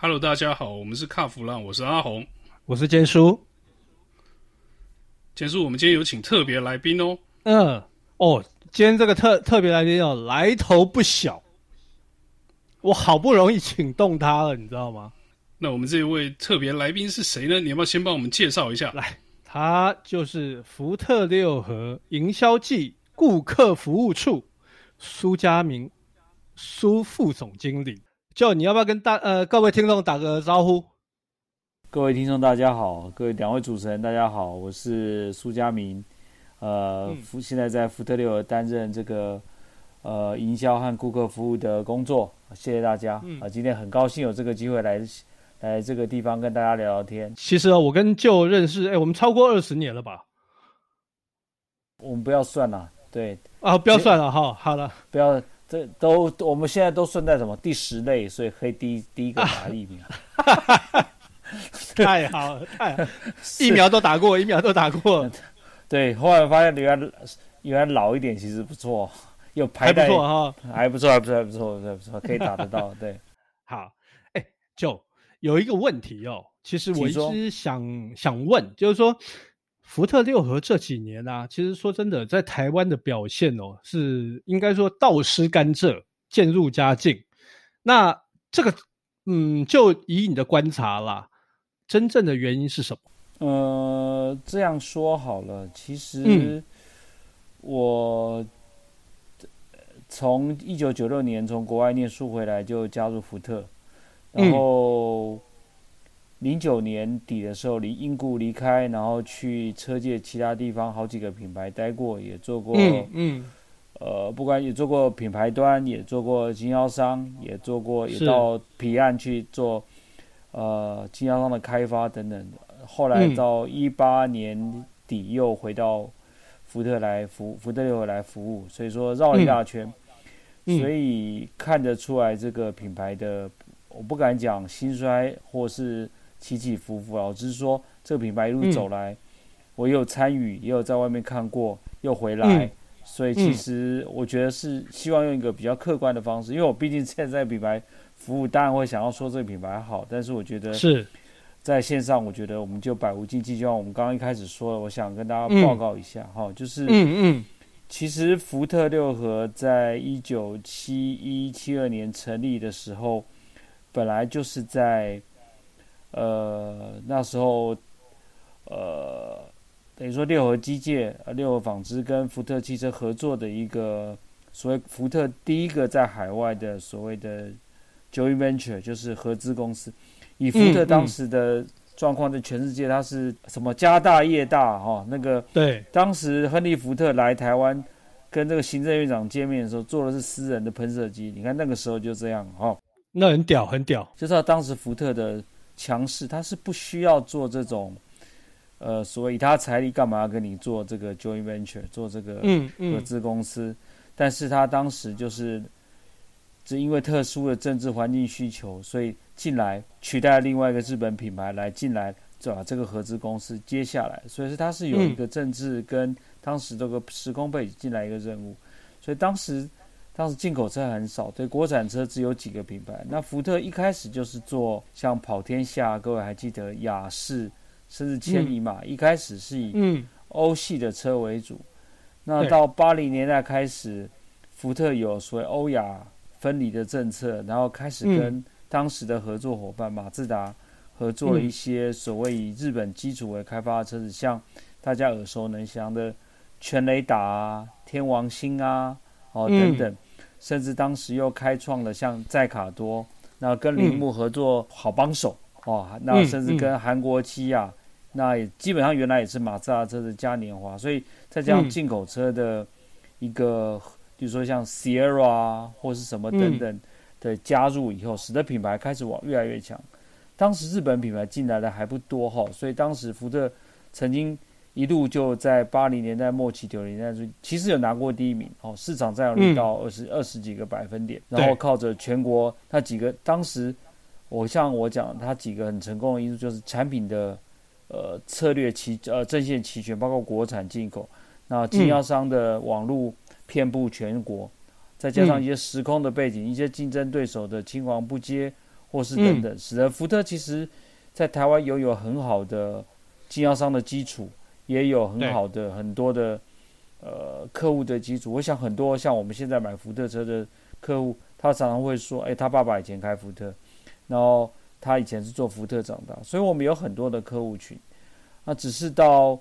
Hello，大家好，我们是卡弗浪，我是阿红，我是坚叔。坚叔，我们今天有请特别来宾哦。嗯，哦，今天这个特特别来宾哦，来头不小。我好不容易请动他了，你知道吗？那我们这位特别来宾是谁呢？你要不要先帮我们介绍一下？来，他就是福特六和营销暨顾客服务处苏家明苏副总经理。就你要不要跟大呃各位听众打个招呼？各位听众大家好，各位两位主持人大家好，我是苏家明，呃，福、嗯、现在在福特六和担任这个呃营销和顾客服务的工作，谢谢大家啊、嗯呃！今天很高兴有这个机会来来这个地方跟大家聊聊天。其实啊，我跟舅认识，哎，我们超过二十年了吧？我们不要算了，对啊，不要算了哈，好了，不要。这都我们现在都算在什么第十类，所以可以第一第一个打疫苗，啊、太好了，太 疫苗都打过，疫苗都打过。对，后来发现原来原来老一点其实不错，有排不错哈，还不错，还不错，还不错，还不错，可以打得到。对，好，哎，就有一个问题哦，其实我一直想想问，就是说。福特六合这几年啊，其实说真的，在台湾的表现哦，是应该说倒施甘蔗，渐入佳境。那这个，嗯，就以你的观察啦，真正的原因是什么？呃，这样说好了，其实我从一九九六年从国外念书回来就加入福特，然后。嗯零九年底的时候，离因故离开，然后去车界其他地方好几个品牌待过，也做过，嗯，嗯。呃，不管也做过品牌端，也做过经销商，也做过，也到彼岸去做，呃，经销商的开发等等。后来到一八年底又回到福特来服福特六和来服务，所以说绕了一大圈，嗯，所以看得出来这个品牌的，我不敢讲兴衰或是。起起伏伏，啊，只是说，这个品牌一路走来，嗯、我也有参与，也有在外面看过，又回来，嗯、所以其实我觉得是希望用一个比较客观的方式，因为我毕竟现在品牌服务，当然会想要说这个品牌好，但是我觉得是。在线上，我觉得我们就百无禁忌，就像我们刚刚一开始说的，我想跟大家报告一下哈、嗯，就是嗯嗯，其实福特六合在一九七一七二年成立的时候，本来就是在。呃，那时候，呃，等于说六合机械、六合纺织跟福特汽车合作的一个所谓福特第一个在海外的所谓的 joint venture，就是合资公司。以福特当时的状况，在全世界它是什么家大业大哈、哦？那个对，当时亨利福特来台湾跟这个行政院长见面的时候，坐的是私人的喷射机。你看那个时候就这样哈、哦，那很屌，很屌，就是他当时福特的。强势，他是不需要做这种，呃，所谓以他财力干嘛要跟你做这个 joint venture，做这个合资公司？嗯嗯、但是他当时就是，只因为特殊的政治环境需求，所以进来取代另外一个日本品牌来进来，就把这个合资公司接下来。所以是他是有一个政治跟当时这个时空背景进来一个任务，所以当时。当时进口车很少，对国产车只有几个品牌。那福特一开始就是做像跑天下，各位还记得雅士，甚至千里马，嗯，一开始是以欧系的车为主。嗯、那到八零年代开始，福特有所谓欧亚分离的政策，然后开始跟当时的合作伙伴马自达合作了一些所谓以日本基础为开发的车子，像大家耳熟能详的全雷达啊、天王星啊，哦等等。嗯甚至当时又开创了像载卡多，那跟铃木合作好帮手、嗯、哦，那甚至跟韩国基亚，那也基本上原来也是马自达车的嘉年华，所以再加上进口车的一个，比如说像 Sierra 或是什么等等的加入以后，使得品牌开始往越来越强。当时日本品牌进来的还不多哈，所以当时福特曾经。一路就在八零年代末期、九零年代初，其实有拿过第一名哦，市场占有率到二十二十几个百分点，然后靠着全国那几个，当时我像我讲，他几个很成功的因素就是产品的呃策略齐呃阵线齐全，包括国产进口，那经销商的网络遍布全国，再加上一些时空的背景，一些竞争对手的青黄不接，或是等等，使得福特其实在台湾拥有很好的经销商的基础，也有很好的很多的呃客户的基础。我想很多像我们现在买福特车的客户，他常常会说：“哎，他爸爸以前开福特，然后他以前是做福特长大，所以我们有很多的客户群。”那只是到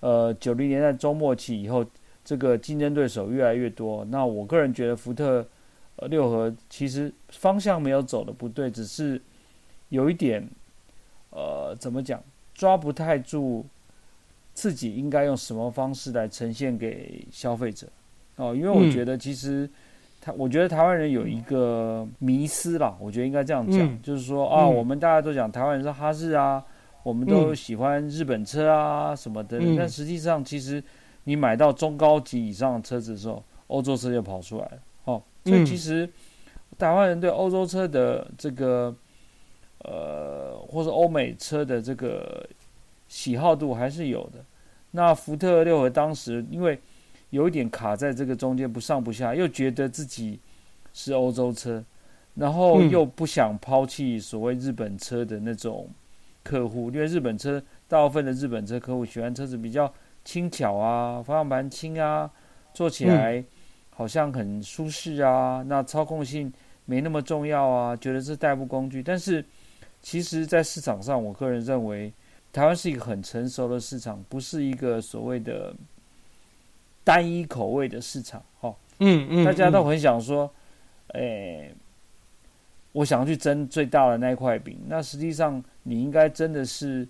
呃九零年代中末期以后。这个竞争对手越来越多，那我个人觉得福特呃六合其实方向没有走的不对，只是有一点呃怎么讲抓不太住自己应该用什么方式来呈现给消费者。哦，因为我觉得其实他、嗯、我觉得台湾人有一个迷思啦，我觉得应该这样讲，嗯、就是说啊，嗯、我们大家都讲台湾人是哈日啊，我们都喜欢日本车啊什么的，嗯、但实际上其实。你买到中高级以上的车子的时候，欧洲车就跑出来了。哦，所以其实台湾人对欧洲车的这个呃，或者欧美车的这个喜好度还是有的。那福特六和当时因为有一点卡在这个中间，不上不下，又觉得自己是欧洲车，然后又不想抛弃所谓日本车的那种客户，因为日本车大部分的日本车客户喜欢车子比较。轻巧啊，方向盘轻啊，坐起来好像很舒适啊。嗯、那操控性没那么重要啊，觉得是代步工具。但是，其实，在市场上，我个人认为，台湾是一个很成熟的市场，不是一个所谓的单一口味的市场。哦，嗯嗯，大家都很想说，哎、欸，我想要去争最大的那一块饼。那实际上，你应该真的是。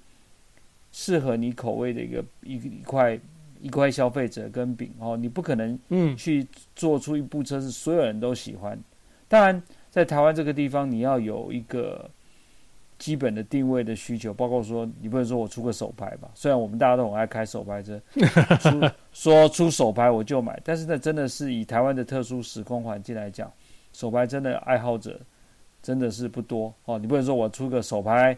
适合你口味的一个一一块一块消费者跟饼哦，你不可能嗯去做出一部车是所有人都喜欢。当然，在台湾这个地方，你要有一个基本的定位的需求，包括说你不能说我出个手牌吧，虽然我们大家都很爱开手牌车，出说出手牌我就买，但是那真的是以台湾的特殊时空环境来讲，手牌真的爱好者真的是不多哦。你不能说我出个手牌，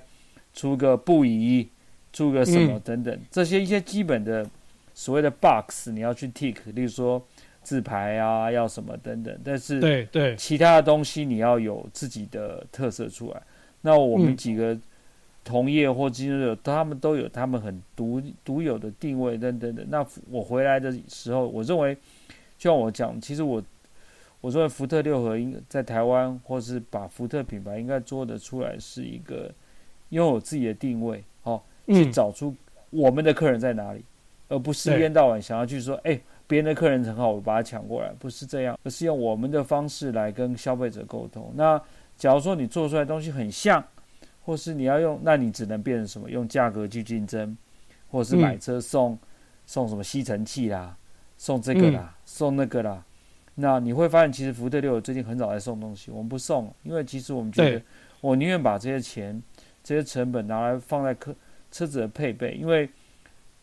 出个布椅。出个什么等等，嗯、这些一些基本的所谓的 box 你要去 tick，例如说自牌啊，要什么等等。但是对对，其他的东西你要有自己的特色出来。那我们几个同业或竞争者，他们都有他们很独独有的定位等等的。那我回来的时候，我认为，就像我讲，其实我我认为福特六合应在台湾，或是把福特品牌应该做得出来，是一个拥有自己的定位。哦去找出我们的客人在哪里，嗯、而不是一天到晚想要去说，哎，别人的客人很好，我把他抢过来，不是这样，而是用我们的方式来跟消费者沟通。那假如说你做出来的东西很像，或是你要用，那你只能变成什么？用价格去竞争，或是买车送、嗯、送什么吸尘器啦，送这个啦，嗯、送那个啦。那你会发现，其实福特六最近很少在送东西，我们不送，因为其实我们觉得，我宁愿把这些钱、这些成本拿来放在客。车子的配备，因为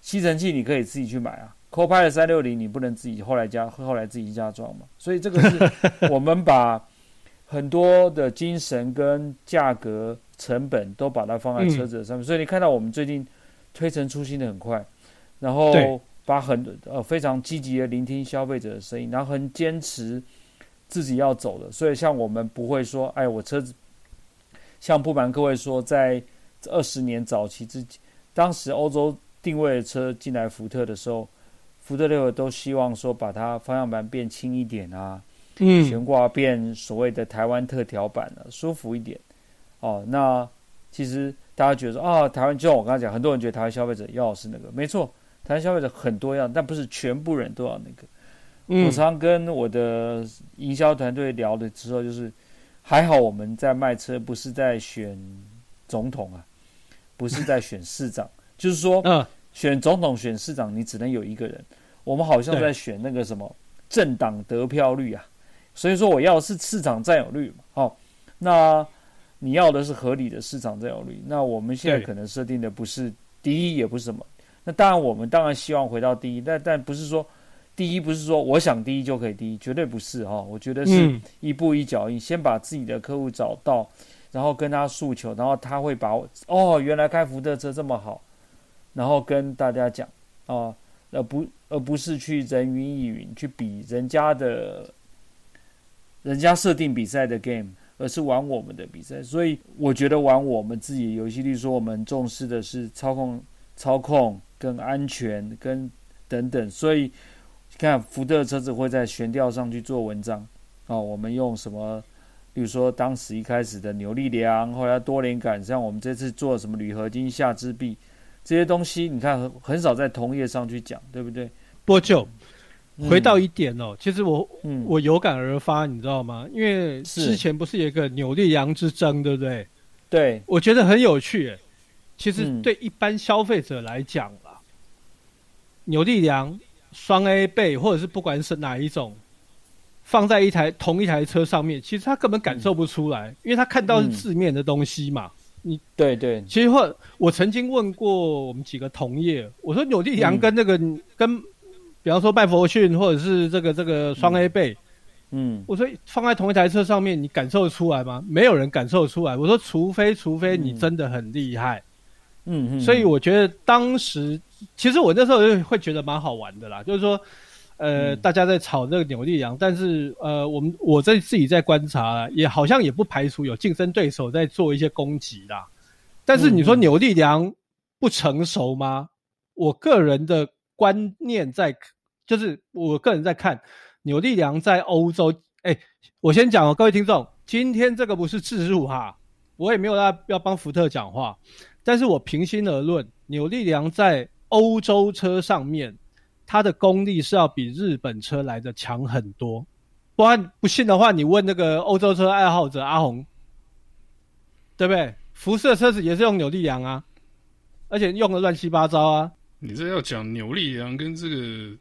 吸尘器你可以自己去买啊，Copilot 三六零你不能自己后来加后来自己加装嘛，所以这个是 我们把很多的精神跟价格成本都把它放在车子的上面，嗯、所以你看到我们最近推陈出新的很快，然后把很呃非常积极的聆听消费者的声音，然后很坚持自己要走的，所以像我们不会说，哎，我车子像不瞒各位说在。二十年早期之，当时欧洲定位的车进来福特的时候，福特六合都希望说把它方向盘变轻一点啊，嗯，悬挂变所谓的台湾特调版了，舒服一点。哦，那其实大家觉得说啊，台湾就像我刚才讲，很多人觉得台湾消费者要的是那个，没错，台湾消费者很多样，但不是全部人都要那个。嗯，我常跟我的营销团队聊的时候，就是还好我们在卖车，不是在选总统啊。不是在选市长，就是说，嗯，选总统、选市长，你只能有一个人。我们好像在选那个什么政党得票率啊，所以说我要的是市场占有率嘛。好，那你要的是合理的市场占有率。那我们现在可能设定的不是第一，也不是什么。那当然，我们当然希望回到第一，但但不是说第一不是说我想第一就可以第一，绝对不是哈。我觉得是一步一脚印，先把自己的客户找到。然后跟他诉求，然后他会把我哦，原来开福特车这么好，然后跟大家讲啊，而不而不是去人云亦云去比人家的，人家设定比赛的 game，而是玩我们的比赛。所以我觉得玩我们自己游戏，例如说我们重视的是操控、操控跟安全跟等等。所以看福特车子会在悬吊上去做文章哦，我们用什么？比如说当时一开始的扭力梁，后来多连杆，像我们这次做什么铝合金下支臂这些东西，你看很很少在同业上去讲，对不对？多久回到一点哦，嗯、其实我、嗯、我有感而发，你知道吗？因为之前不是有一个扭力梁之争，对不对？对，我觉得很有趣。其实对一般消费者来讲啦，扭力梁双 A 背，或者是不管是哪一种。放在一台同一台车上面，其实他根本感受不出来，嗯、因为他看到是字面的东西嘛。嗯、你对对，其实或我曾经问过我们几个同业，我说扭力梁跟那个、嗯、跟，比方说拜佛逊或者是这个这个双 A 背，嗯，我说放在同一台车上面，你感受得出来吗？没有人感受得出来。我说除非除非你真的很厉害，嗯嗯，所以我觉得当时其实我那时候就会觉得蛮好玩的啦，就是说。呃，嗯、大家在炒那个扭力梁，但是呃，我们我在自己在观察，也好像也不排除有竞争对手在做一些攻击啦。但是你说扭力梁不成熟吗？嗯、我个人的观念在，就是我个人在看扭力梁在欧洲。哎，我先讲哦，各位听众，今天这个不是置入哈，我也没有要要帮福特讲话，但是我平心而论，扭力梁在欧洲车上面。它的功力是要比日本车来的强很多，不然不信的话，你问那个欧洲车爱好者阿红，对不对？福斯的车子也是用扭力梁啊，而且用的乱七八糟啊。你这要讲扭力梁跟这个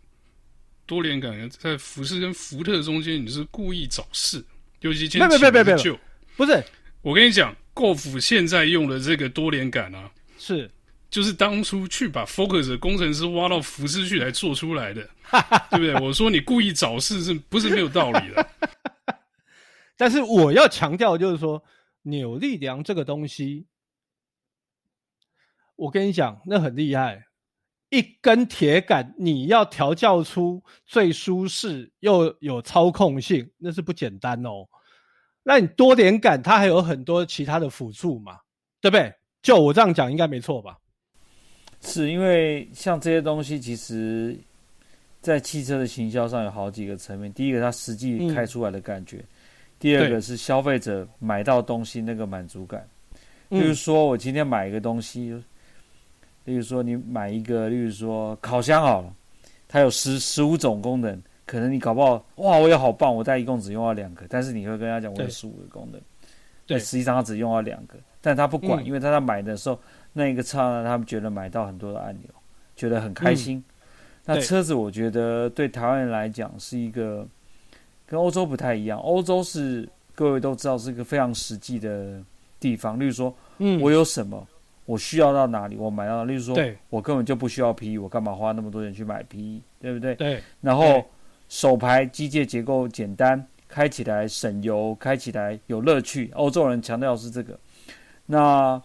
多连杆在福斯跟福特中间，你是故意找事，尤其今天前不久，不是，我跟你讲，Golf 现在用的这个多连杆啊，是。就是当初去把 Focus 的工程师挖到福斯去来做出来的，对不对？我说你故意找事是不是没有道理的？但是我要强调就是说，扭力梁这个东西，我跟你讲，那很厉害。一根铁杆，你要调教出最舒适又有操控性，那是不简单哦。那你多连杆，它还有很多其他的辅助嘛，对不对？就我这样讲，应该没错吧？是因为像这些东西，其实，在汽车的行销上有好几个层面。第一个，它实际开出来的感觉；嗯、第二个是消费者买到东西那个满足感。比如说，我今天买一个东西，例如说你买一个，例如说烤箱好了，它有十十五种功能，可能你搞不好，哇，我也好棒，我但一共只用了两个，但是你会跟他讲，我有十五个功能，对，实际上他只用了两个，但他不管，嗯、因为他在买的时候。那一个刹那，他们觉得买到很多的按钮，觉得很开心。嗯、那车子，我觉得对台湾人来讲是一个跟欧洲不太一样。欧洲是各位都知道是一个非常实际的地方。例如说，嗯，我有什么，我需要到哪里，我买到。例如说，我根本就不需要 PE，我干嘛花那么多钱去买 PE，对不对？对。然后手排机械结构简单，开起来省油，开起来有乐趣。欧洲人强调是这个。那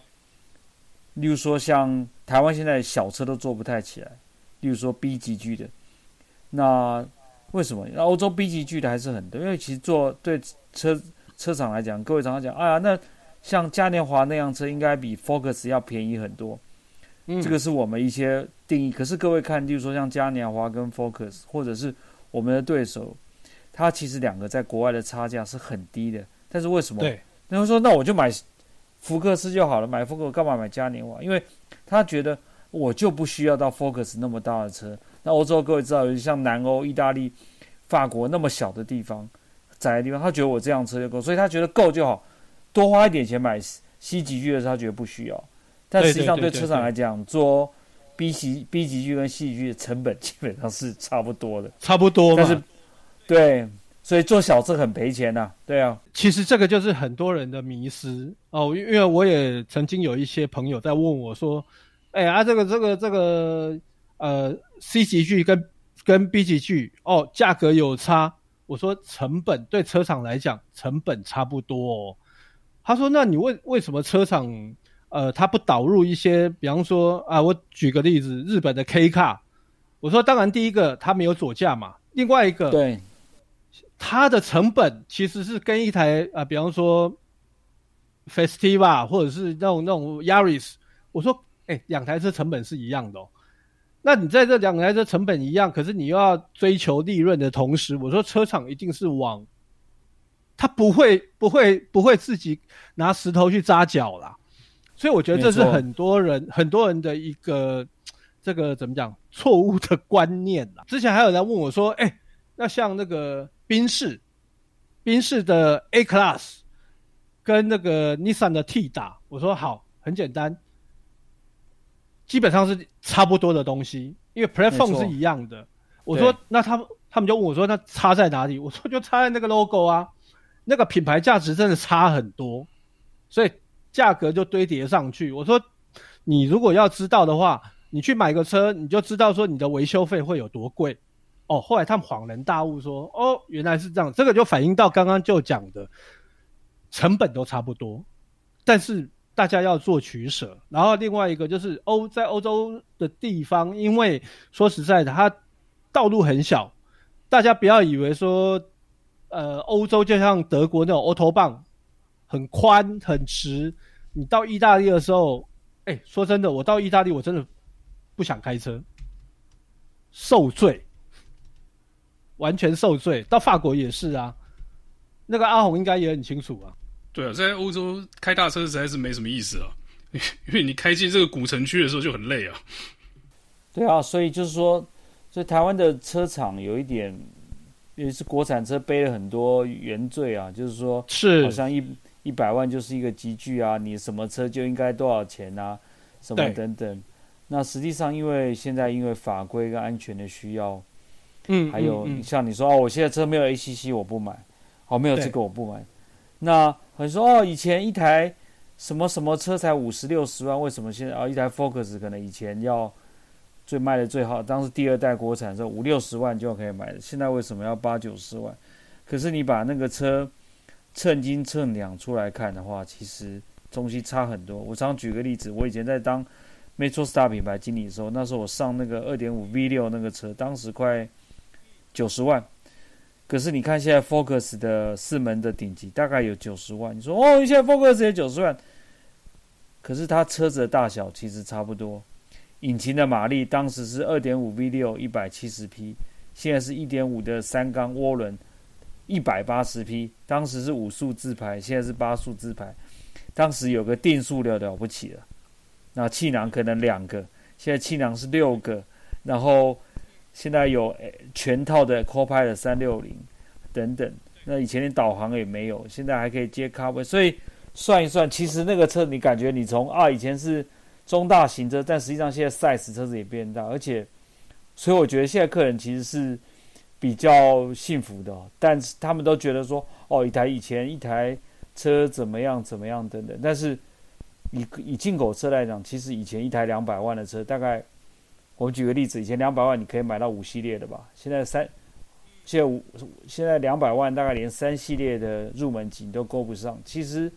例如说，像台湾现在小车都做不太起来，例如说 B 级距的，那为什么？那欧洲 B 级距的还是很多，因为其实做对车车厂来讲，各位常常讲，哎呀，那像嘉年华那辆车应该比 Focus 要便宜很多，嗯，这个是我们一些定义。可是各位看，例如说像嘉年华跟 Focus，或者是我们的对手，它其实两个在国外的差价是很低的，但是为什么？对，然后说那我就买。福克斯就好了，买福克干嘛买嘉年华？因为他觉得我就不需要到 Focus 那么大的车。那欧洲各位知道，像南欧、意大利、法国那么小的地方，窄的地方，他觉得我这辆车就够，所以他觉得够就好，多花一点钱买 C 级剧的时候，他觉得不需要。但实际上对车厂来讲，做 B 级 B 级剧跟 C 级剧的成本基本上是差不多的，差不多。但是对。所以做小车很赔钱呐，对啊。其实这个就是很多人的迷失哦，因为我也曾经有一些朋友在问我说：“哎啊，这个这个这个呃，C 级剧跟跟 B 级剧哦，价格有差。”我说：“成本对车厂来讲，成本差不多哦。”他说：“那你为为什么车厂呃，他不导入一些，比方说啊，我举个例子，日本的 K Car。我说，当然第一个他没有左驾嘛，另外一个对。它的成本其实是跟一台啊、呃，比方说 Festiva 或者是那种那种 Yaris，我说，哎、欸，两台车成本是一样的哦。那你在这两台车成本一样，可是你又要追求利润的同时，我说车厂一定是往，他不会不会不会自己拿石头去扎脚啦。所以我觉得这是很多人很多人的一个这个怎么讲错误的观念啦。之前还有人问我说，哎、欸，那像那个宾士，宾士的 A Class 跟那个 Nissan 的 T 打，我说好，很简单。基本上是差不多的东西，因为 platform 是一样的。我说，那他们他们就问我说，那差在哪里？我说，就差在那个 logo 啊，那个品牌价值真的差很多，所以价格就堆叠上去。我说，你如果要知道的话，你去买个车，你就知道说你的维修费会有多贵。哦，后来他们恍然大悟说，哦，原来是这样，这个就反映到刚刚就讲的，成本都差不多，但是。大家要做取舍，然后另外一个就是欧在欧洲的地方，因为说实在的，它道路很小，大家不要以为说，呃，欧洲就像德国那种 Autobahn 很宽很直。你到意大利的时候，哎、欸，说真的，我到意大利我真的不想开车，受罪，完全受罪。到法国也是啊，那个阿红应该也很清楚啊。对啊，在欧洲开大车实在是没什么意思啊，因为你开进这个古城区的时候就很累啊。对啊，所以就是说，所以台湾的车厂有一点，也是国产车背了很多原罪啊，就是说，是好像一一百万就是一个集聚啊，你什么车就应该多少钱啊，什么等等。那实际上，因为现在因为法规跟安全的需要，嗯，还有像你说、哦，我现在车没有 ACC，我不买，哦，没有这个我不买，那。很说哦，以前一台什么什么车才五十六十万，为什么现在啊、哦、一台 Focus 可能以前要最卖的最好，当时第二代国产的时候五六十万就可以买的，现在为什么要八九十万？可是你把那个车称斤称两出来看的话，其实东西差很多。我常举个例子，我以前在当 Metro Star 品牌经理的时候，那时候我上那个二点五 V 六那个车，当时快九十万。可是你看，现在 Focus 的四门的顶级大概有九十万。你说哦，现在 Focus 也九十万，可是它车子的大小其实差不多。引擎的马力当时是二点五 V 六一百七十匹，现在是一点五的三缸涡轮一百八十匹。当时是五速自排，现在是八速自排。当时有个定速的了不起了，那气囊可能两个，现在气囊是六个，然后。现在有全套的 Copilot 三六零等等，那以前连导航也没有，现在还可以接 c a r 所以算一算，其实那个车你感觉你从啊以前是中大型车，但实际上现在 size 车子也变大，而且，所以我觉得现在客人其实是比较幸福的，但是他们都觉得说哦一台以前一台车怎么样怎么样等等，但是以以进口车来讲，其实以前一台两百万的车大概。我举个例子，以前两百万你可以买到五系列的吧？现在三，现在五，现在两百万大概连三系列的入门级都够不上。其实，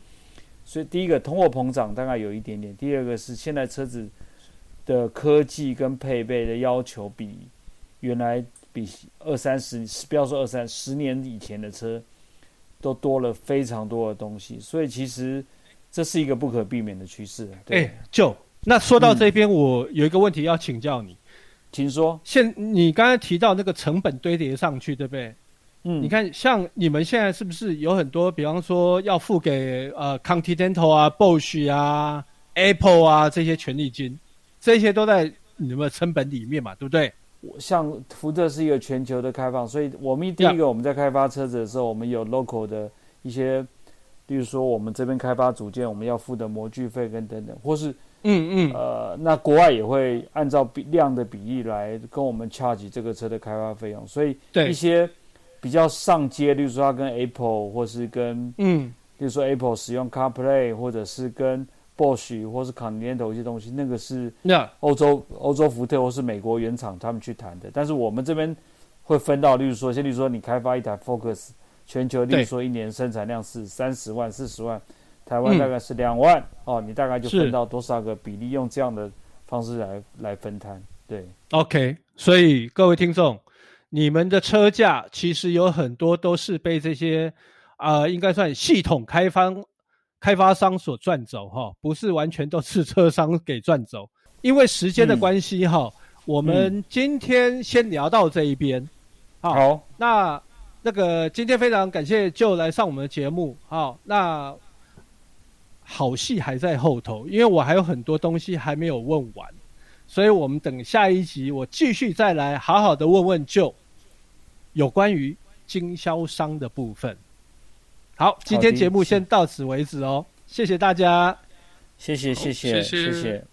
所以第一个通货膨胀大概有一点点，第二个是现在车子的科技跟配备的要求比原来比二三十，不要说二三十年以前的车都多了非常多的东西。所以其实这是一个不可避免的趋势。对，欸、就。那说到这边，我有一个问题要请教你，请说。现你刚才提到那个成本堆叠上去，对不对？嗯，你看，像你们现在是不是有很多，比方说要付给呃 Continental 啊、Bosch 啊、Apple 啊这些权利金，这些都在你们的成本里面嘛，对不对？像福特是一个全球的开放，所以我们第一个我们在开发车子的时候，我们有 local 的一些，例如说我们这边开发组件，我们要付的模具费跟等等，或是。嗯嗯，呃，那国外也会按照比量的比例来跟我们 charge 这个车的开发费用，所以一些比较上阶，例如说它跟 Apple 或是跟嗯，例如说 Apple 使用 CarPlay，或者是跟 Bosch 或是 Continental 一些东西，那个是欧洲欧洲福特或是美国原厂他们去谈的，但是我们这边会分到，例如说，先例如说你开发一台 Focus，全球例如说一年生产量是三十万四十万。台湾大概是两万、嗯、哦，你大概就分到多少个比例？用这样的方式来来分摊，对。OK，所以各位听众，你们的车价其实有很多都是被这些啊、呃，应该算系统开发开发商所赚走哈，不是完全都是车商给赚走。因为时间的关系哈，嗯、我们今天先聊到这一边。好，好，那那个今天非常感谢 Joe 来上我们的节目。好，那好戏还在后头，因为我还有很多东西还没有问完，所以我们等下一集我继续再来好好的问问 Joe 有关于经销商的部分。好，今天节目先到此为止哦，谢谢大家，谢谢谢谢谢谢。